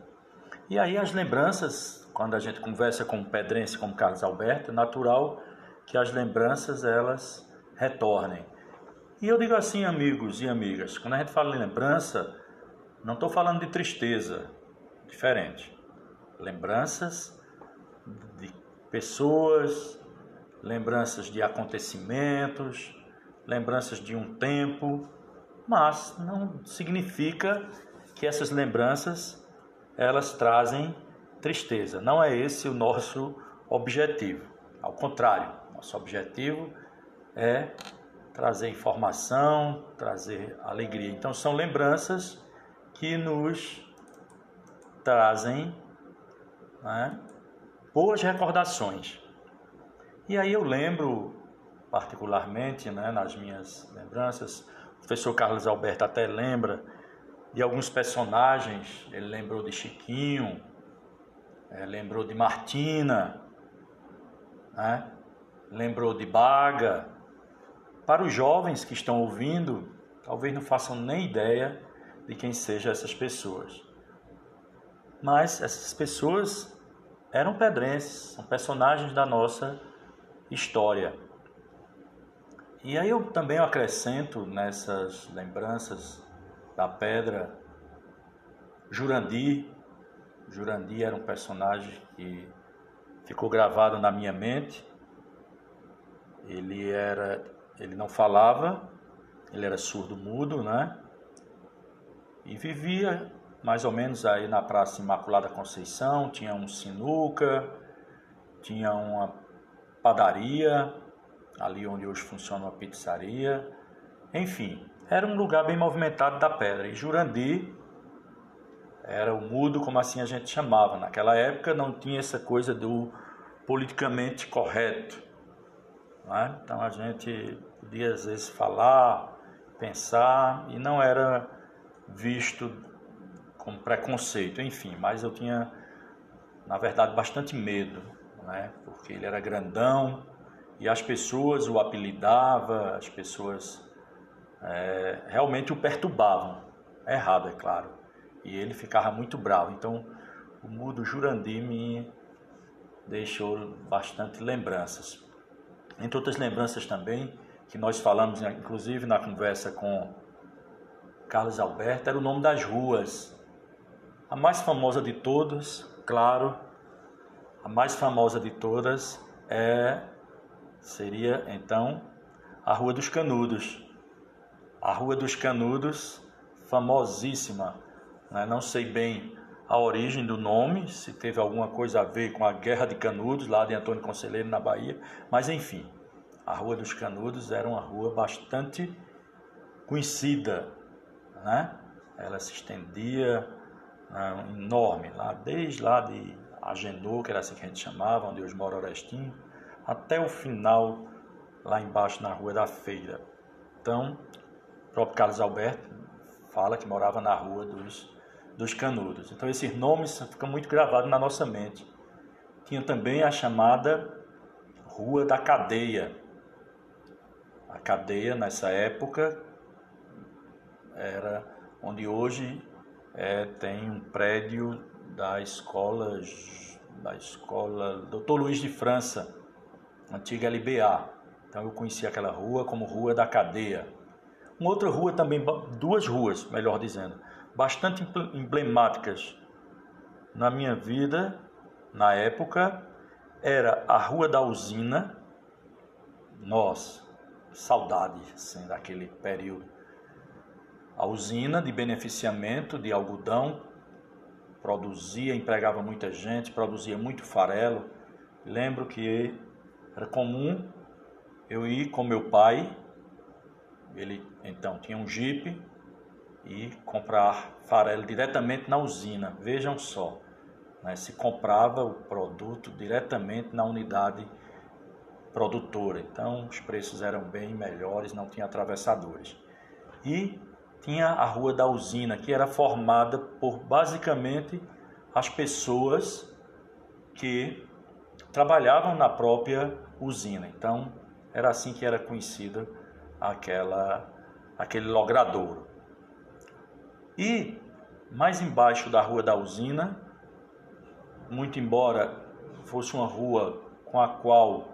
E aí as lembranças quando a gente conversa com um pedrense como Carlos Alberto, é natural que as lembranças elas retornem. E eu digo assim, amigos e amigas, quando a gente fala em lembrança, Não estou falando de tristeza, diferente. Lembranças de pessoas, lembranças de acontecimentos, lembranças de um tempo, mas não significa que essas lembranças elas trazem tristeza. Não é esse o nosso objetivo. Ao contrário, nosso objetivo é trazer informação, trazer alegria. Então são lembranças que nos trazem né, boas recordações. E aí eu lembro particularmente, né, nas minhas lembranças, o professor Carlos Alberto até lembra de alguns personagens, ele lembrou de Chiquinho, é, lembrou de Martina, né, lembrou de Baga. Para os jovens que estão ouvindo, talvez não façam nem ideia de quem sejam essas pessoas. Mas essas pessoas eram pedrenses, são personagens da nossa história. E aí eu também acrescento nessas lembranças da pedra Jurandir. Jurandir era um personagem que ficou gravado na minha mente. Ele era, ele não falava, ele era surdo mudo, né? E vivia mais ou menos aí na Praça Imaculada Conceição, tinha um sinuca, tinha uma padaria, ali onde hoje funciona uma pizzaria. Enfim, era um lugar bem movimentado da pedra. E Jurandir era o mudo, como assim a gente chamava. Naquela época não tinha essa coisa do politicamente correto. É? Então a gente podia às vezes falar, pensar, e não era visto com preconceito, enfim, mas eu tinha, na verdade, bastante medo, né? porque ele era grandão, e as pessoas o apelidavam, as pessoas é, realmente o perturbavam. Errado, é claro. E ele ficava muito bravo. Então, o mudo Jurandir me deixou bastante lembranças. Entre outras lembranças também, que nós falamos, né, inclusive na conversa com Carlos Alberto, era o nome das ruas. A mais famosa de todas, claro, a mais famosa de todas é Seria então a Rua dos Canudos. A Rua dos Canudos, famosíssima. Né? Não sei bem a origem do nome, se teve alguma coisa a ver com a Guerra de Canudos, lá de Antônio Conselheiro, na Bahia, mas enfim, a Rua dos Canudos era uma rua bastante conhecida, né? Ela se estendia né, enorme, lá desde lá de Agenor, que era assim que a gente chamava, onde hoje mora Orestinho, até o final, lá embaixo na Rua da Feira. Então, o próprio Carlos Alberto fala que morava na Rua dos, dos Canudos. Então, esses nomes ficam muito gravados na nossa mente. Tinha também a chamada Rua da Cadeia. A cadeia, nessa época, era onde hoje é, tem um prédio da escola da escola Dr. Luiz de França, antiga LBA. Então eu conheci aquela rua como Rua da Cadeia. Uma outra rua também, duas ruas, melhor dizendo, bastante emblemáticas na minha vida, na época, era a Rua da Usina. Nossa, saudade assim, daquele período. A usina de beneficiamento de algodão produzia, empregava muita gente, produzia muito farelo. Lembro que era comum eu ir com meu pai, ele então tinha um jipe, e comprar farelo diretamente na usina. Vejam só, né, se comprava o produto diretamente na unidade produtora. Então os preços eram bem melhores, não tinha atravessadores. E tinha a rua da usina, que era formada por basicamente as pessoas que trabalhavam na própria usina. Então, era assim que era conhecida aquela, aquele logradouro. E mais embaixo da rua da usina, muito embora fosse uma rua com a qual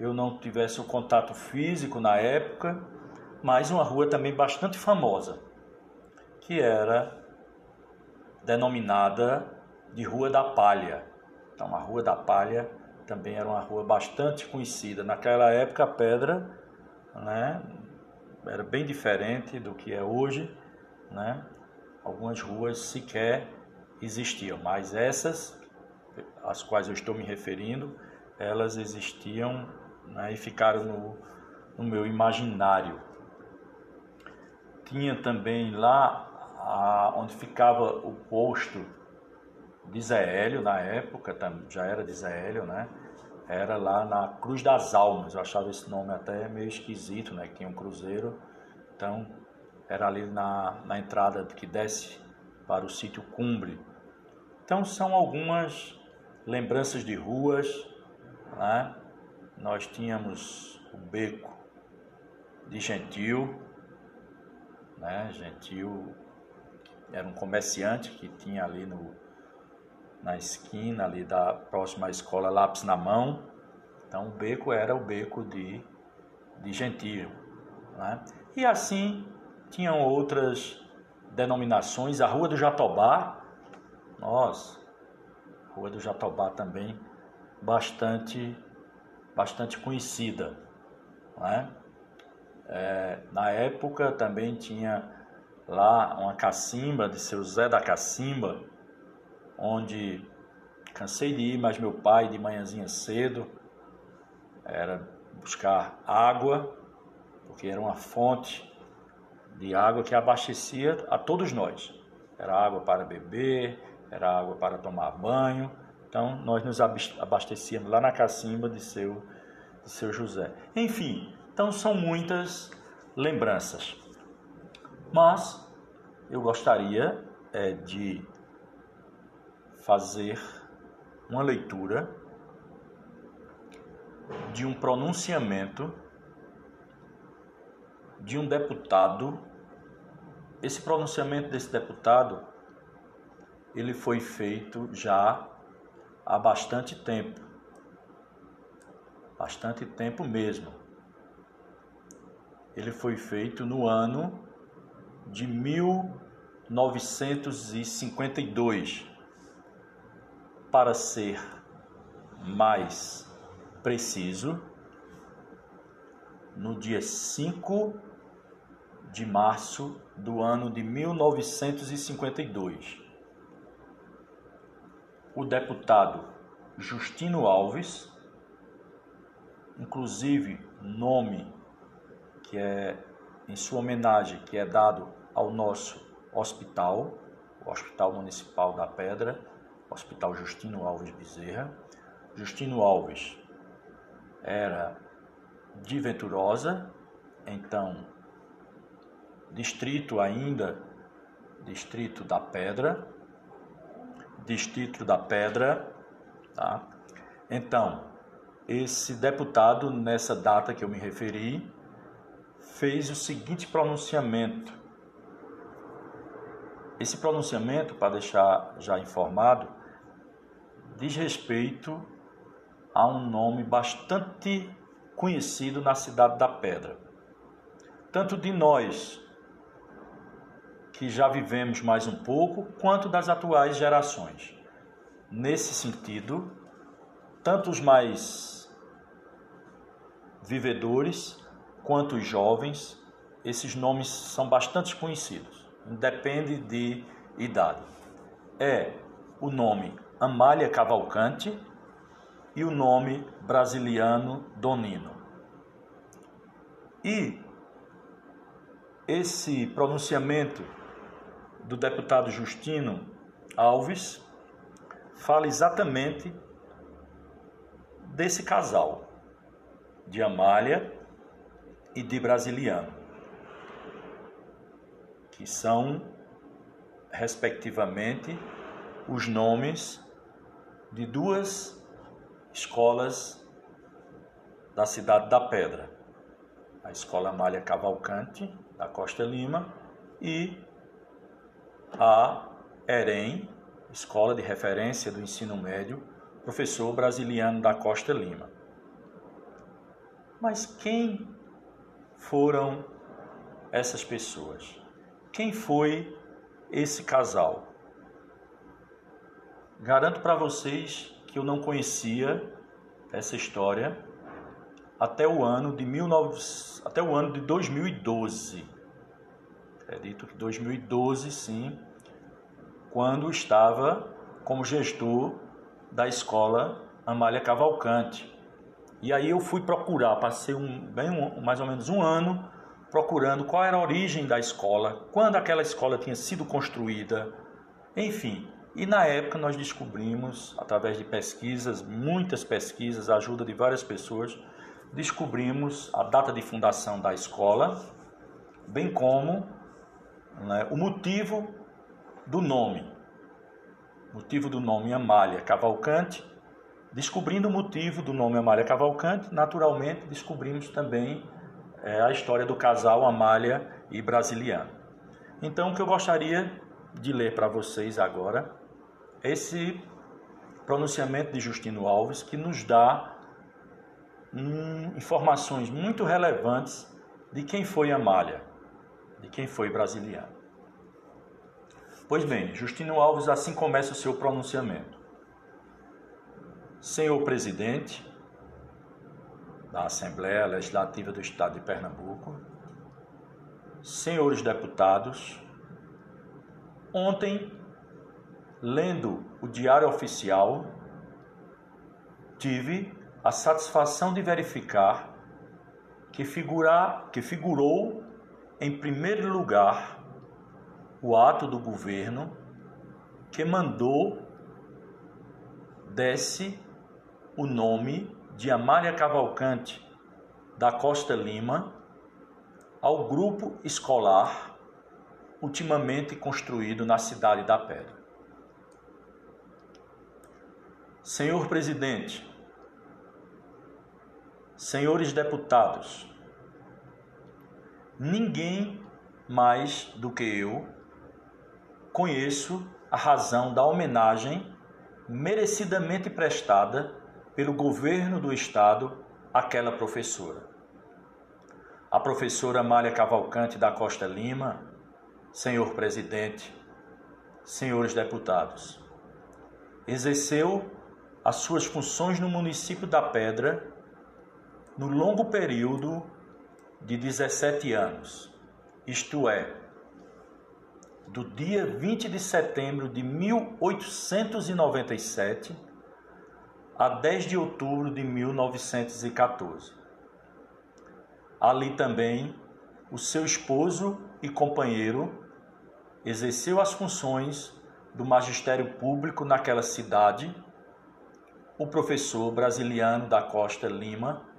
eu não tivesse o contato físico na época, mas uma rua também bastante famosa, que era denominada de Rua da Palha. Então, a Rua da Palha também era uma rua bastante conhecida. Naquela época, a pedra né, era bem diferente do que é hoje. Né? Algumas ruas sequer existiam, mas essas, às quais eu estou me referindo, elas existiam né, e ficaram no, no meu imaginário. Tinha também lá a, onde ficava o posto de Zé Hélio, na época, já era de Zé Hélio, né? Era lá na Cruz das Almas, eu achava esse nome até meio esquisito, né? Que tinha um cruzeiro, então era ali na, na entrada que desce para o sítio Cumbre. Então são algumas lembranças de ruas, né? Nós tínhamos o beco de Gentil, né? Gentil era um comerciante que tinha ali no, na esquina ali da próxima escola lápis na mão. Então o beco era o beco de, de Gentil. Né? E assim tinham outras denominações. A Rua do Jatobá, nós, Rua do Jatobá também bastante, bastante conhecida. Né? É, na época também tinha lá uma cacimba de seu Zé da Cacimba, onde cansei de ir, mas meu pai de manhãzinha cedo era buscar água, porque era uma fonte de água que abastecia a todos nós. Era água para beber, era água para tomar banho. Então nós nos abastecíamos lá na cacimba de seu, de seu José. Enfim, então são muitas lembranças. Mas eu gostaria é, de fazer uma leitura de um pronunciamento de um deputado. Esse pronunciamento desse deputado ele foi feito já há bastante tempo. Bastante tempo mesmo. Ele foi feito no ano de 1952. Para ser mais preciso, no dia 5 de março do ano de 1952. O deputado Justino Alves, inclusive nome que é em sua homenagem, que é dado ao nosso hospital, o Hospital Municipal da Pedra, Hospital Justino Alves Bezerra. Justino Alves era de Venturosa, então distrito ainda, distrito da Pedra, distrito da Pedra, tá? Então, esse deputado nessa data que eu me referi, fez o seguinte pronunciamento. Esse pronunciamento, para deixar já informado, diz respeito a um nome bastante conhecido na cidade da Pedra. Tanto de nós, que já vivemos mais um pouco, quanto das atuais gerações. Nesse sentido, tanto os mais vivedores quanto os jovens, esses nomes são bastante conhecidos, independe de idade. É o nome Amália Cavalcante e o nome brasiliano Donino. E esse pronunciamento do deputado Justino Alves fala exatamente desse casal, de Amália e de brasiliano, que são, respectivamente, os nomes de duas escolas da cidade da Pedra, a Escola Amália Cavalcante, da Costa Lima, e a EREM, Escola de Referência do Ensino Médio, professor brasiliano da Costa Lima. Mas quem foram essas pessoas? Quem foi esse casal? garanto para vocês que eu não conhecia essa história até o ano de 19, até o ano de 2012. Acredito que 2012, sim, quando estava como gestor da escola Amália Cavalcante. E aí eu fui procurar, passei um, bem um, mais ou menos um ano procurando qual era a origem da escola, quando aquela escola tinha sido construída, enfim. E na época nós descobrimos, através de pesquisas, muitas pesquisas, a ajuda de várias pessoas, descobrimos a data de fundação da escola, bem como né, o motivo do nome. Motivo do nome Amália Cavalcante. Descobrindo o motivo do nome Amália Cavalcante, naturalmente descobrimos também é, a história do casal Amália e Brasiliano. Então, o que eu gostaria de ler para vocês agora é esse pronunciamento de Justino Alves que nos dá hum, informações muito relevantes de quem foi Amália, de quem foi Brasiliano. Pois bem, Justino Alves assim começa o seu pronunciamento. Senhor presidente, da Assembleia Legislativa do Estado de Pernambuco, senhores deputados, ontem, lendo o Diário Oficial, tive a satisfação de verificar que, figura, que figurou em primeiro lugar o ato do governo que mandou desse o nome de Amália Cavalcante da Costa Lima ao grupo escolar ultimamente construído na cidade da Pedra. Senhor presidente, senhores deputados, ninguém mais do que eu conheço a razão da homenagem merecidamente prestada pelo governo do estado àquela professora. A professora Amália Cavalcante da Costa Lima, senhor presidente, senhores deputados, exerceu as suas funções no município da Pedra no longo período de 17 anos, isto é, do dia 20 de setembro de 1897 a 10 de outubro de 1914. Ali também, o seu esposo e companheiro exerceu as funções do magistério público naquela cidade, o professor brasiliano da Costa Lima,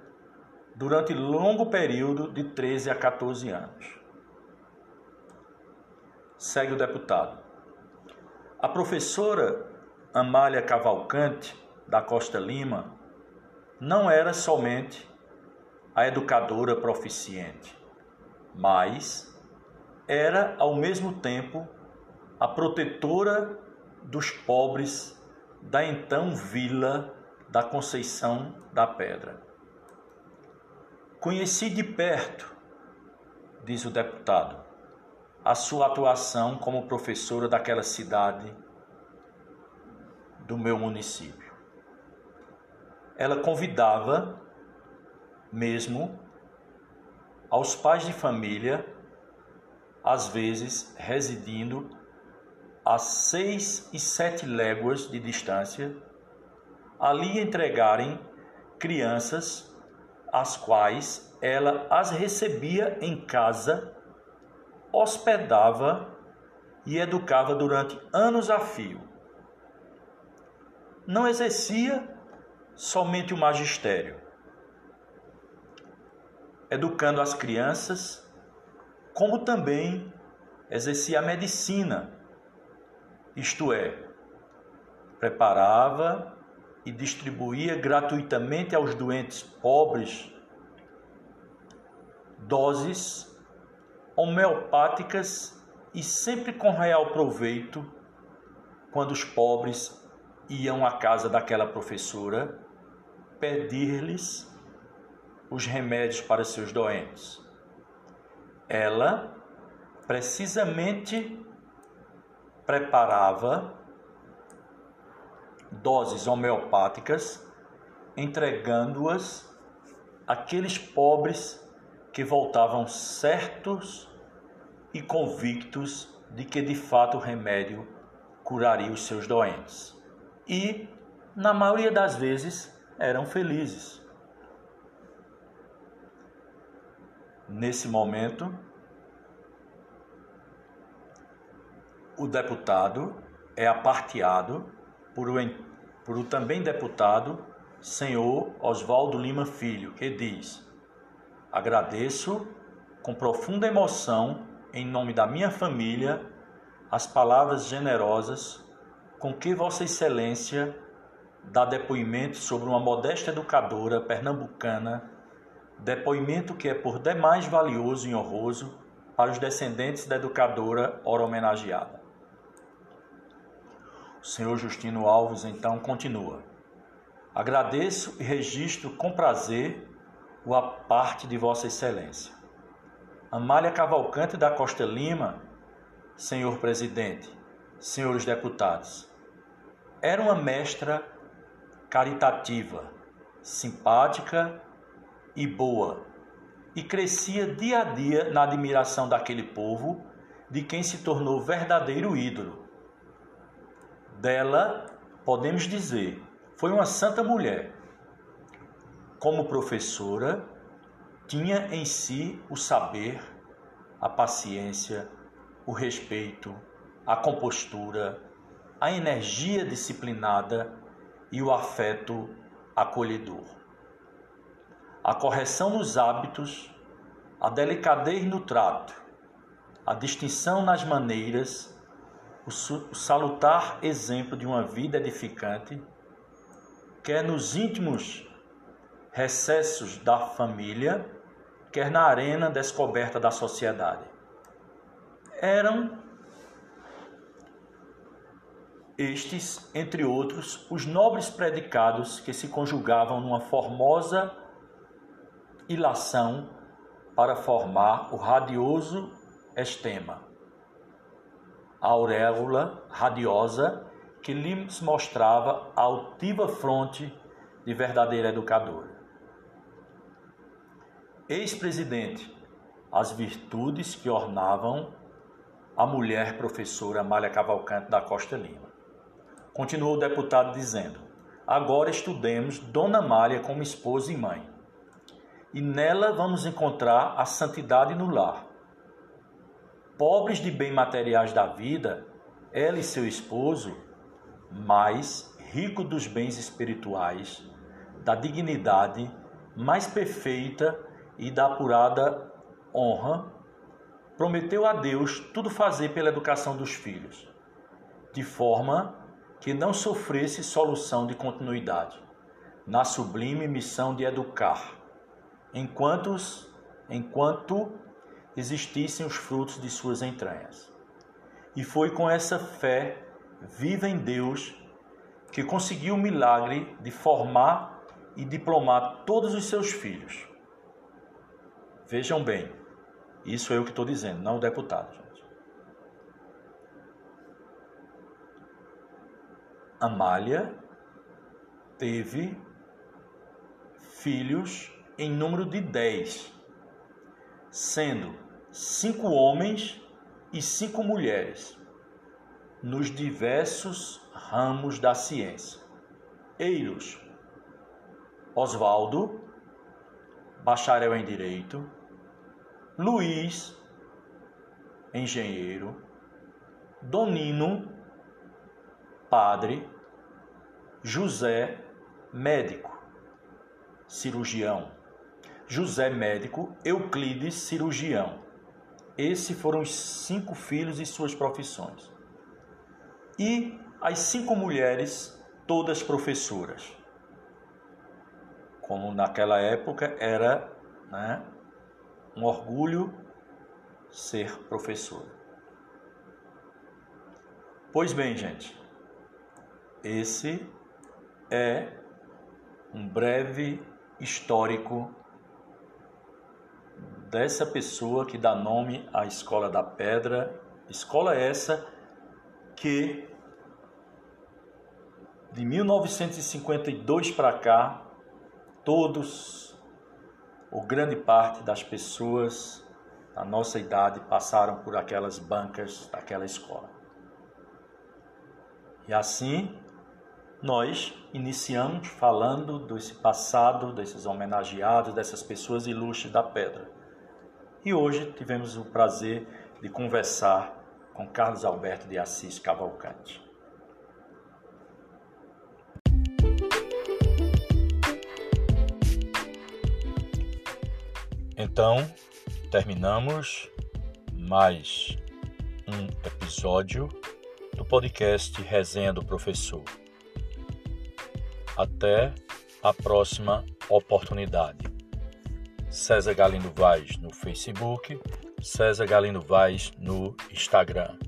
durante longo período de 13 a 14 anos. Segue o deputado. A professora Amália Cavalcante da Costa Lima não era somente a educadora proficiente, mas era ao mesmo tempo a protetora dos pobres da então Vila da Conceição da Pedra. Conheci de perto, diz o deputado, a sua atuação como professora daquela cidade do meu município. Ela convidava mesmo aos pais de família, às vezes residindo a seis e sete léguas de distância, ali entregarem crianças as quais ela as recebia em casa, hospedava e educava durante anos a fio. Não exercia somente o magistério, educando as crianças, como também exercia a medicina, isto é, preparava e distribuía gratuitamente aos doentes pobres doses homeopáticas e sempre com real proveito quando os pobres iam à casa daquela professora pedir-lhes os remédios para seus doentes. Ela precisamente preparava doses homeopáticas, entregando-as àqueles pobres que voltavam certos e convictos de que de fato o remédio curaria os seus doentes. E, na maioria das vezes, eram felizes. Nesse momento, o deputado é aparteado por o, por o também deputado senhor Oswaldo Lima Filho, que diz: Agradeço com profunda emoção, em nome da minha família, as palavras generosas com que Vossa Excelência dá depoimento sobre uma modesta educadora pernambucana, depoimento que é por demais valioso e honroso para os descendentes da educadora ora homenageada. O senhor Justino Alves então continua. Agradeço e registro com prazer o a parte de Vossa Excelência. Amália Cavalcante da Costa Lima, senhor presidente, senhores deputados, era uma mestra caritativa, simpática e boa, e crescia dia a dia na admiração daquele povo de quem se tornou verdadeiro ídolo dela, podemos dizer, foi uma santa mulher. Como professora, tinha em si o saber, a paciência, o respeito, a compostura, a energia disciplinada e o afeto acolhedor. A correção nos hábitos, a delicadez no trato, a distinção nas maneiras o salutar exemplo de uma vida edificante, quer nos íntimos recessos da família, quer na arena descoberta da sociedade. Eram estes, entre outros, os nobres predicados que se conjugavam numa formosa ilação para formar o radioso estema auréola radiosa que lhes mostrava a altiva fronte de verdadeira educadora. Ex-presidente, as virtudes que ornavam a mulher professora Amália Cavalcante da Costa Lima. Continuou o deputado dizendo: Agora estudemos Dona Amália como esposa e mãe. E nela vamos encontrar a santidade no lar, pobres de bens materiais da vida, ela e seu esposo, mais rico dos bens espirituais, da dignidade mais perfeita e da apurada honra, prometeu a Deus tudo fazer pela educação dos filhos, de forma que não sofresse solução de continuidade, na sublime missão de educar, enquanto, enquanto existissem os frutos de suas entranhas. E foi com essa fé viva em Deus que conseguiu o milagre de formar e diplomar todos os seus filhos. Vejam bem, isso é o que estou dizendo, não o deputado, gente. Amália teve filhos em número de dez, sendo cinco homens e cinco mulheres nos diversos ramos da ciência. Eiros, Oswaldo, bacharel em direito, Luiz, engenheiro, Donino, padre, José, médico, cirurgião, José, médico, Euclides, cirurgião. Esses foram os cinco filhos e suas profissões. E as cinco mulheres, todas professoras. Como naquela época era né, um orgulho ser professora. Pois bem, gente, esse é um breve histórico dessa pessoa que dá nome à Escola da Pedra, escola essa que de 1952 para cá, todos, ou grande parte das pessoas da nossa idade passaram por aquelas bancas daquela escola. E assim, nós iniciamos falando desse passado, desses homenageados, dessas pessoas ilustres da pedra. E hoje tivemos o prazer de conversar com Carlos Alberto de Assis Cavalcante. Então, terminamos mais um episódio do podcast Resenha do Professor. Até a próxima oportunidade. César Galindo Vaz no Facebook, César Galindo Vaz no Instagram.